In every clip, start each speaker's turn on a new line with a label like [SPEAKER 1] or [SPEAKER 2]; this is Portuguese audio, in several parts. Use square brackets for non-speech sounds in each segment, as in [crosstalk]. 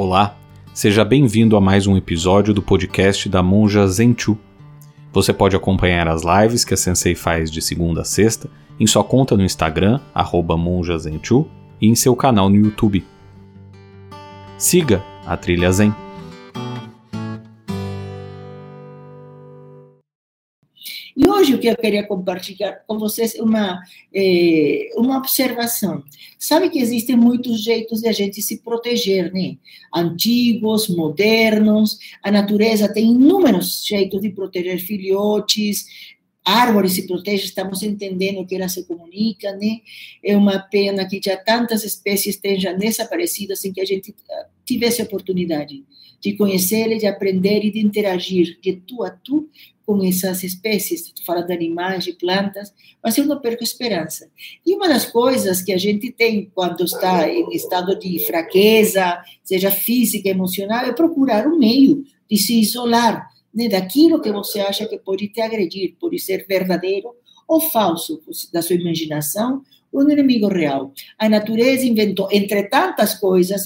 [SPEAKER 1] Olá, seja bem-vindo a mais um episódio do podcast da Monja Zenchu. Você pode acompanhar as lives que a Sensei faz de segunda a sexta em sua conta no Instagram, monjazenchu, e em seu canal no YouTube. Siga a Trilha Zen.
[SPEAKER 2] Eu queria compartilhar com vocês uma, é, uma observação. Sabe que existem muitos jeitos de a gente se proteger, né? Antigos, modernos, a natureza tem inúmeros jeitos de proteger filhotes, árvores se protegem, estamos entendendo que elas se comunicam, né? É uma pena que já tantas espécies tenham desaparecido sem que a gente ah, tivesse oportunidade de conhecer, de aprender e de interagir de tu a tu com essas espécies, falando de animais, de plantas, mas eu não perco esperança. E uma das coisas que a gente tem quando está em estado de fraqueza, seja física, emocional, é procurar um meio de se isolar né, daquilo que você acha que pode te agredir, pode ser verdadeiro ou falso da sua imaginação um inimigo real. A natureza inventou, entre tantas coisas,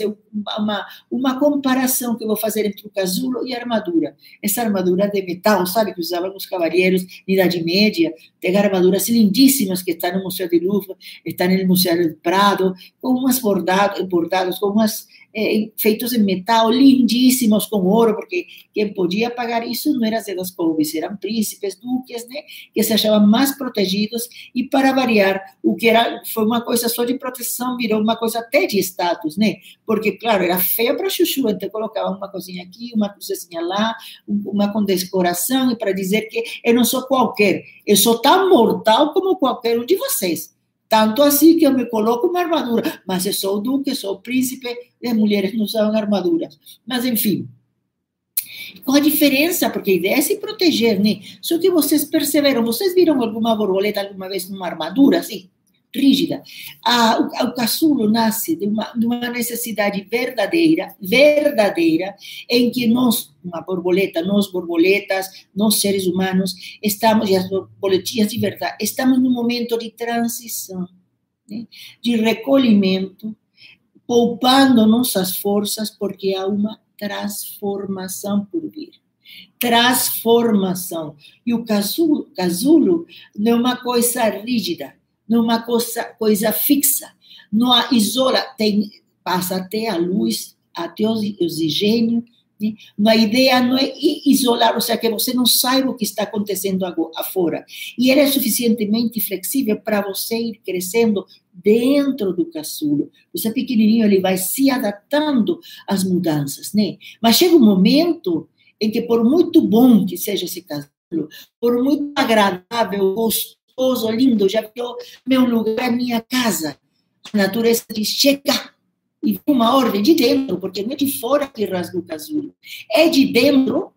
[SPEAKER 2] uma, uma comparação que vou fazer entre o casulo e a armadura. Essa armadura de metal, sabe, que usavam os cavalheiros na Idade Média, tem armaduras lindíssimas que estão no Museu de Louvre, estão no Museu do Prado, com umas bordados, bordados, com umas é, feitos em metal, lindíssimos, com ouro, porque quem podia pagar isso não eram as pobres, eram príncipes, duques, né, que se achavam mais protegidos, e para variar, o que era, foi uma coisa só de proteção, virou uma coisa até de status, né, porque, claro, era feio para chuchu, então colocava uma coisinha aqui, uma cruzezinha lá, uma condecoração, e para dizer que eu não sou qualquer, eu sou tão mortal como qualquer um de vocês. Tanto assim que eu me coloco uma armadura, mas eu sou duque, sou príncipe, as mulheres não usam armaduras. Mas, enfim, com a diferença, porque a ideia é se proteger, né? Só que vocês perceberam, vocês viram alguma borboleta alguma vez numa armadura, assim? Rígida. Ah, o, o caçulo nasce de uma, de uma necessidade verdadeira, verdadeira, em que nós, uma borboleta, nós borboletas, nós seres humanos, estamos, e as borboletinhas de verdade, estamos num momento de transição, né? de recolhimento, poupando nossas forças, porque há uma transformação por vir transformação. E o casulo, casulo não é uma coisa rígida, numa coisa, coisa fixa. Não isola, tem, passa até a luz, até o oxigênio. Né? A ideia não é isolar, ou seja, que você não saiba o que está acontecendo afora. E ele é suficientemente flexível para você ir crescendo dentro do caçulo. Você pequenininho, ele vai se adaptando às mudanças, né? Mas chega um momento em que, por muito bom que seja esse casulo, por muito agradável, gostoso, gostoso, lindo, já virou meu lugar, minha casa. A natureza diz, chega! E uma ordem de dentro, porque não é de fora que rasga o casulo. É de dentro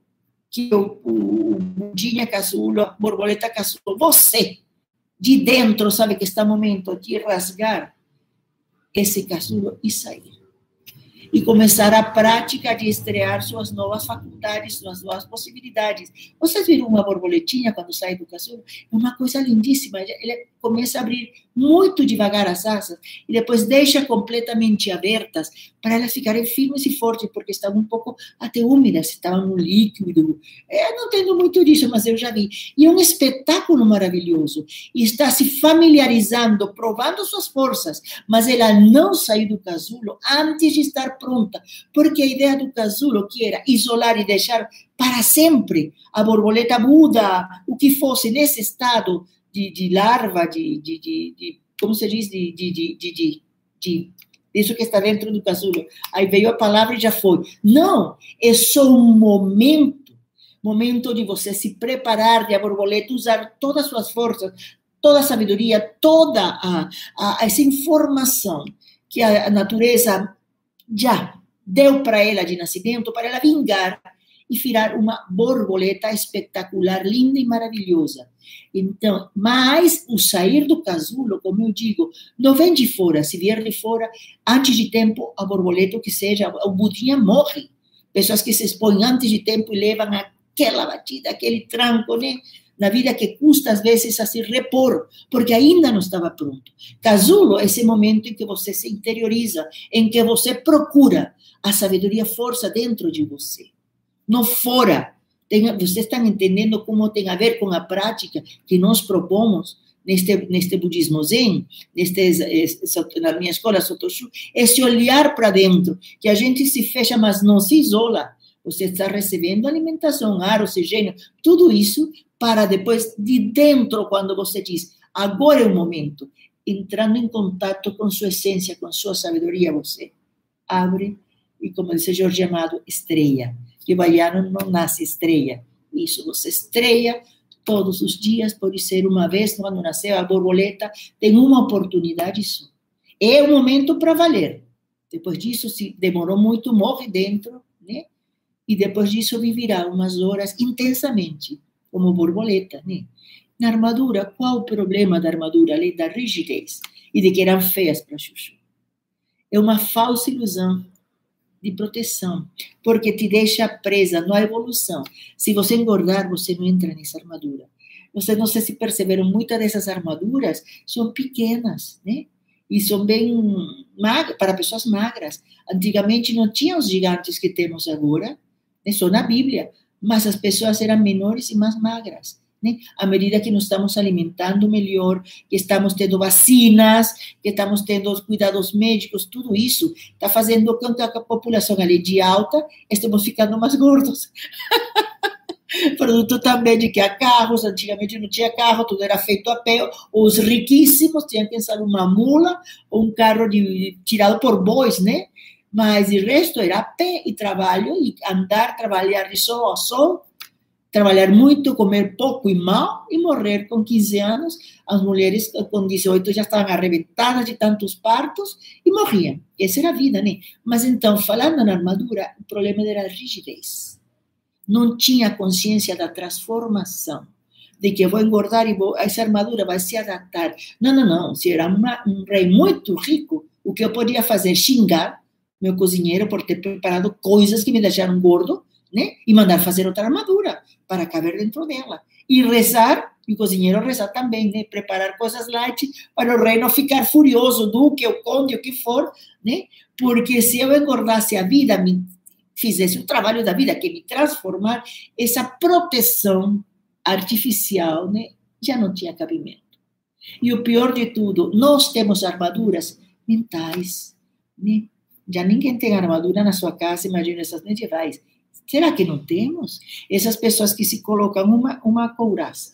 [SPEAKER 2] que o, o, o casulo, a borboleta casulo, você, de dentro, sabe que está momento de rasgar esse casulo e sair e começar a prática de estrear suas novas faculdades, suas novas possibilidades. Vocês viram uma borboletinha quando sai do casulo? É uma coisa lindíssima. Ele começa a abrir muito devagar as asas e depois deixa completamente abertas para elas ficarem firmes e fortes, porque estavam um pouco até úmidas, estavam no líquido. Eu é, não entendo muito disso, mas eu já vi. E é um espetáculo maravilhoso. E está se familiarizando, provando suas forças, mas ela não saiu do casulo antes de estar pronta, porque a ideia do casulo, que era isolar e deixar para sempre a borboleta muda, o que fosse nesse estado de, de larva, de, de, de, como se diz, de, de, de, de, isso que está dentro do casulo. Aí veio a palavra e já foi. Não, é só um momento, momento de você se preparar, de a borboleta usar todas as suas forças, toda a sabedoria, toda a, a essa informação que a natureza já deu para ela de nascimento, para ela vingar e virar uma borboleta espetacular, linda e maravilhosa. Então, mas o sair do casulo, como eu digo, não vem de fora. Se vier de fora, antes de tempo, a borboleta, que seja, o budinha morre. Pessoas que se expõem antes de tempo e levam aquela batida, aquele tranco, né? Na vida que custa, às vezes, a se repor, porque ainda não estava pronto. Casulo é esse momento em que você se interioriza, em que você procura a sabedoria força dentro de você, não fora. Tem, vocês estão entendendo como tem a ver com a prática que nós propomos neste, neste budismo zen, neste, na minha escola Sotoshu, esse olhar para dentro, que a gente se fecha, mas não se isola. Você está recebendo alimentação, ar, oxigênio, tudo isso para depois, de dentro, quando você diz, agora é o momento, entrando em contato com sua essência, com sua sabedoria, você abre e, como disse Jorge Amado, estreia. Que baiano não nasce estreia. Isso, você estreia todos os dias, pode ser uma vez, quando nasceu a borboleta, tem uma oportunidade só. É o momento para valer. Depois disso, se demorou muito, morre dentro, né? E depois disso viverá umas horas intensamente, como borboleta, né? Na armadura, qual o problema da armadura? Além da rigidez e de que eram feias para Chuchu. É uma falsa ilusão de proteção, porque te deixa presa na evolução. Se você engordar, você não entra nessa armadura. Vocês não sei se perceberam, muitas dessas armaduras são pequenas, né? E são bem magras, para pessoas magras. Antigamente não tinha os gigantes que temos agora, né? só na Bíblia, mas as pessoas eram menores e mais magras. Né? À medida que nos estamos alimentando melhor, que estamos tendo vacinas, que estamos tendo os cuidados médicos, tudo isso está fazendo com que a população ali de alta estemos ficando mais gordos. [laughs] Produto também de que há carros, antigamente não tinha carro, tudo era feito a pé. Os riquíssimos tinham que usar uma mula ou um carro de, tirado por bois, né? Mas o resto era pé e trabalho, e andar, trabalhar de sol a sol, trabalhar muito, comer pouco e mal e morrer com 15 anos. As mulheres com 18 já estavam arrebentadas de tantos partos e morriam. Essa era a vida, né? Mas então, falando na armadura, o problema era a rigidez. Não tinha consciência da transformação, de que eu vou engordar e vou, essa armadura vai se adaptar. Não, não, não. Se era uma, um rei muito rico, o que eu podia fazer? Xingar meu cozinheiro por ter preparado coisas que me deixaram gordo, né? E mandar fazer outra armadura para caber dentro dela. E rezar, e o cozinheiro rezar também, né? Preparar coisas light para o rei não ficar furioso, duque, ou conde, o que for, né? Porque se eu engordasse a vida, me fizesse o trabalho da vida, que me transformar, essa proteção artificial, né? Já não tinha cabimento. E o pior de tudo, nós temos armaduras mentais, né? Já ninguém tem armadura na sua casa, imagina essas medievais Será que não temos? Essas pessoas que se colocam uma, uma couraça,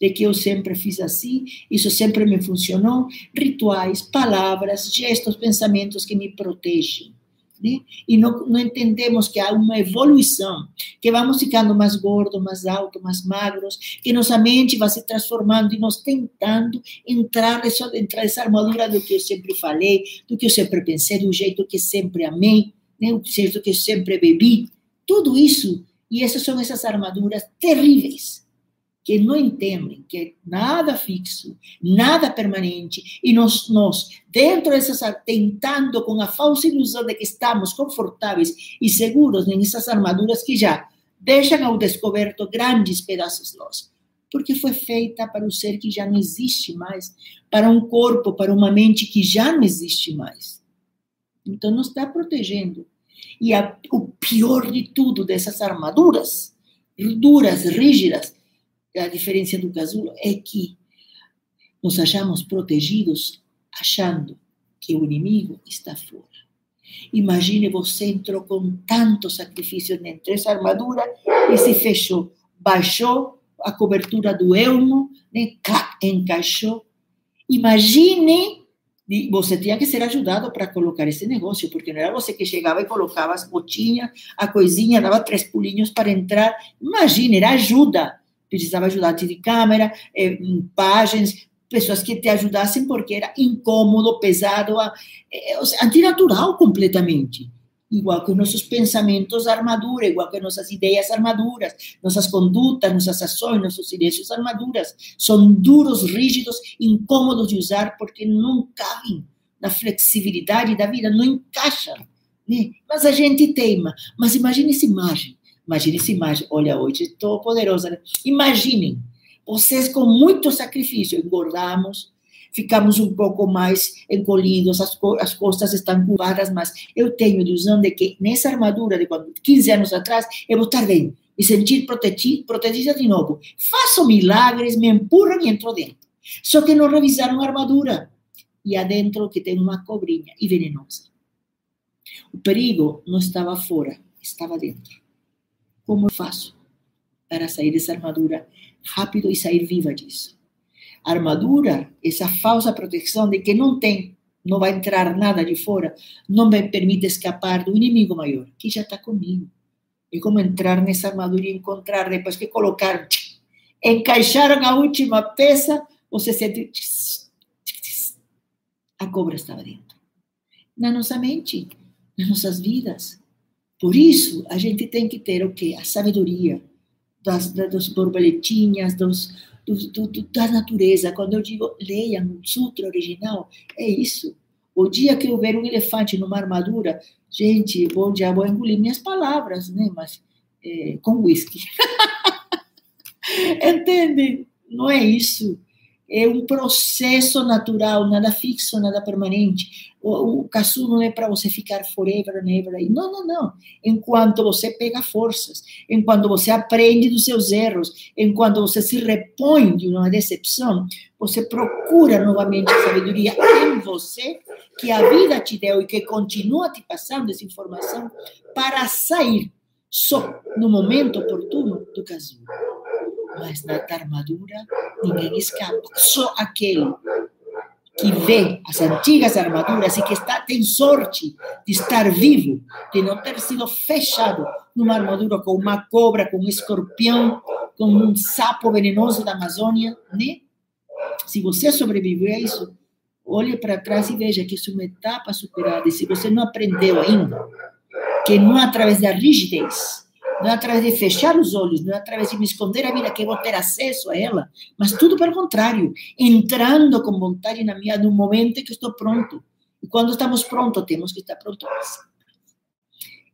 [SPEAKER 2] de que eu sempre fiz assim, isso sempre me funcionou, rituais, palavras, gestos, pensamentos que me protegem. Né? E não, não, entendemos que há uma evolução, que vamos ficando mais gordos, mais altos, mais magros, que nossa mente vai se transformando e nós tentando entrar nessa, entrar nessa armadura do que eu sempre falei, do que eu sempre pensei, do jeito que sempre amei, né? jeito que eu sempre bebi. Tudo isso, e essas são essas armaduras terríveis, que não entendem que nada fixo, nada permanente, e nós, nós dentro dessas, tentando com a falsa ilusão de que estamos confortáveis e seguros nessas armaduras que já deixam ao descoberto grandes pedaços nossos, porque foi feita para um ser que já não existe mais, para um corpo, para uma mente que já não existe mais. Então, não está protegendo e a, o pior de tudo dessas armaduras, duras, rígidas, a diferença do casulo é que nos achamos protegidos achando que o inimigo está fora. Imagine você entrou com tanto sacrifício dentro dessa armadura e se fechou, baixou a cobertura do elmo, né, encaixou. Imagine e você tinha que ser ajudado para colocar esse negócio, porque não era você que chegava e colocava as botinhas, a coisinha, dava três pulinhos para entrar. Imagina, era ajuda. Precisava ajudante de câmera, eh, páginas, pessoas que te ajudassem, porque era incômodo, pesado, eh, antinatural completamente igual que nossos pensamentos armadura, igual que nossas ideias armaduras, nossas condutas, nossas ações, nossos silêncios armaduras. São duros, rígidos, incômodos de usar porque não cabem na flexibilidade da vida, não encaixam. Né? Mas a gente teima. Mas imagine essa imagem. Imagine essa imagem. Olha, hoje estou poderosa. Né? Imaginem, vocês com muito sacrifício engordamos, ficamos um pouco mais encolhidos, as, co as costas estão curvadas, mas eu tenho a ilusão de que nessa armadura de quando 15 anos atrás, eu vou estar bem, me sentir protegida, protegida de novo. Faço milagres, me empurram e entro dentro. Só que não revisaram a armadura. E adentro que tem uma cobrinha e venenosa. O perigo não estava fora, estava dentro. Como eu faço para sair dessa armadura rápido e sair viva disso? Armadura, essa falsa proteção de que não tem, não vai entrar nada de fora, não me permite escapar do inimigo maior, que já está comigo. É como entrar nessa armadura e encontrar, depois que colocaram, encaixaram a última peça, você sente. A cobra estava dentro. Na nossa mente, nas nossas vidas. Por isso, a gente tem que ter o quê? A sabedoria das, das borboletinhas, dos, do, do, do, da natureza. Quando eu digo leiam o sutra original, é isso. O dia que eu ver um elefante numa armadura, gente, vou, já vou engolir minhas palavras, né? Mas é, com whisky. [laughs] Entende? Não é isso é um processo natural, nada fixo, nada permanente. O, o não é para você ficar forever and ever. Não, não, não. Enquanto você pega forças, enquanto você aprende dos seus erros, enquanto você se repõe de uma decepção, você procura novamente a sabedoria em você, que a vida te deu e que continua te passando essa informação, para sair só no momento oportuno do casulo mas na armadura ninguém escapa. Só aquele que vê as antigas armaduras e que está, tem sorte de estar vivo, de não ter sido fechado numa armadura com uma cobra, com um escorpião, com um sapo venenoso da Amazônia, né? Se você sobreviveu a isso, olhe para trás e veja que isso é uma etapa superada. E se você não aprendeu ainda, que não é através da rigidez, não é através de fechar os olhos, não é através de me esconder a vida que vou ter acesso a ela, mas tudo pelo contrário, entrando com vontade na minha no momento que estou pronto. E quando estamos prontos, temos que estar prontos.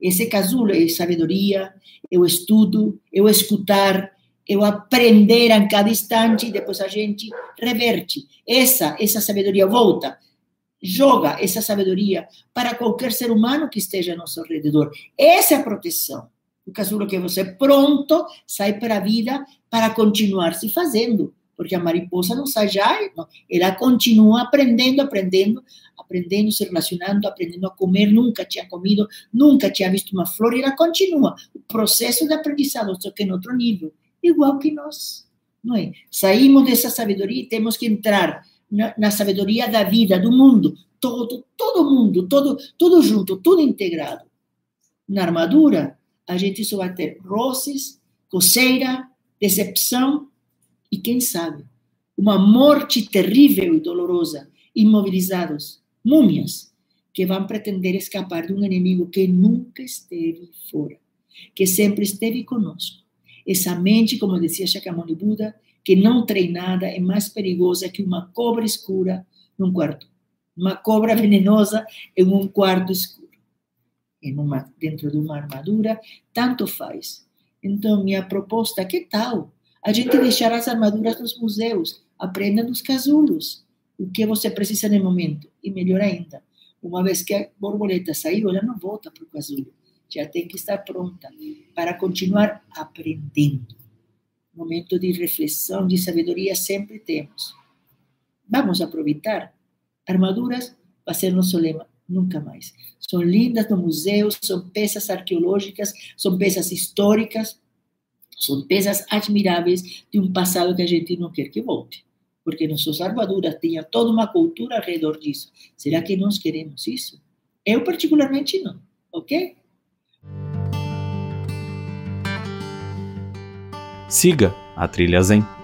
[SPEAKER 2] Esse casulo é sabedoria, o estudo, o escutar, o aprender a cada instante e depois a gente reverte. Essa, essa sabedoria volta, joga essa sabedoria para qualquer ser humano que esteja ao nosso redor. Essa é a proteção casulo que você pronto sai para a vida para continuar se fazendo, porque a mariposa não sai já, ela continua aprendendo, aprendendo, aprendendo, se relacionando, aprendendo a comer, nunca tinha comido, nunca tinha visto uma flor, e ela continua. O processo de aprendizado, só que em outro nível, igual que nós, não é? Saímos dessa sabedoria e temos que entrar na, na sabedoria da vida, do mundo, todo, todo mundo, todo, tudo junto, tudo integrado. Na armadura, a gente só vai ter roces, coceira, decepção e, quem sabe, uma morte terrível e dolorosa, imobilizados, múmias, que vão pretender escapar de um inimigo que nunca esteve fora, que sempre esteve conosco. Essa mente, como dizia Shakyamuni Buda, que não treinada é mais perigosa que uma cobra escura num quarto. Uma cobra venenosa em um quarto escuro em uma, dentro de uma armadura, tanto faz. Então, minha proposta, que tal? A gente deixar as armaduras nos museus, aprenda nos casulos o que você precisa no momento. E melhor ainda, uma vez que a borboleta saiu, ela não volta para o casulo. Já tem que estar pronta para continuar aprendendo. Momento de reflexão, de sabedoria sempre temos. Vamos aproveitar. Armaduras vai ser nosso lema nunca mais. São lindas no museu, são peças arqueológicas, são peças históricas, são peças admiráveis de um passado que a gente não quer que volte. Porque nossas armaduras tinham toda uma cultura ao redor disso. Será que nós queremos isso? Eu, particularmente, não. Ok?
[SPEAKER 1] Siga a Trilha Zen.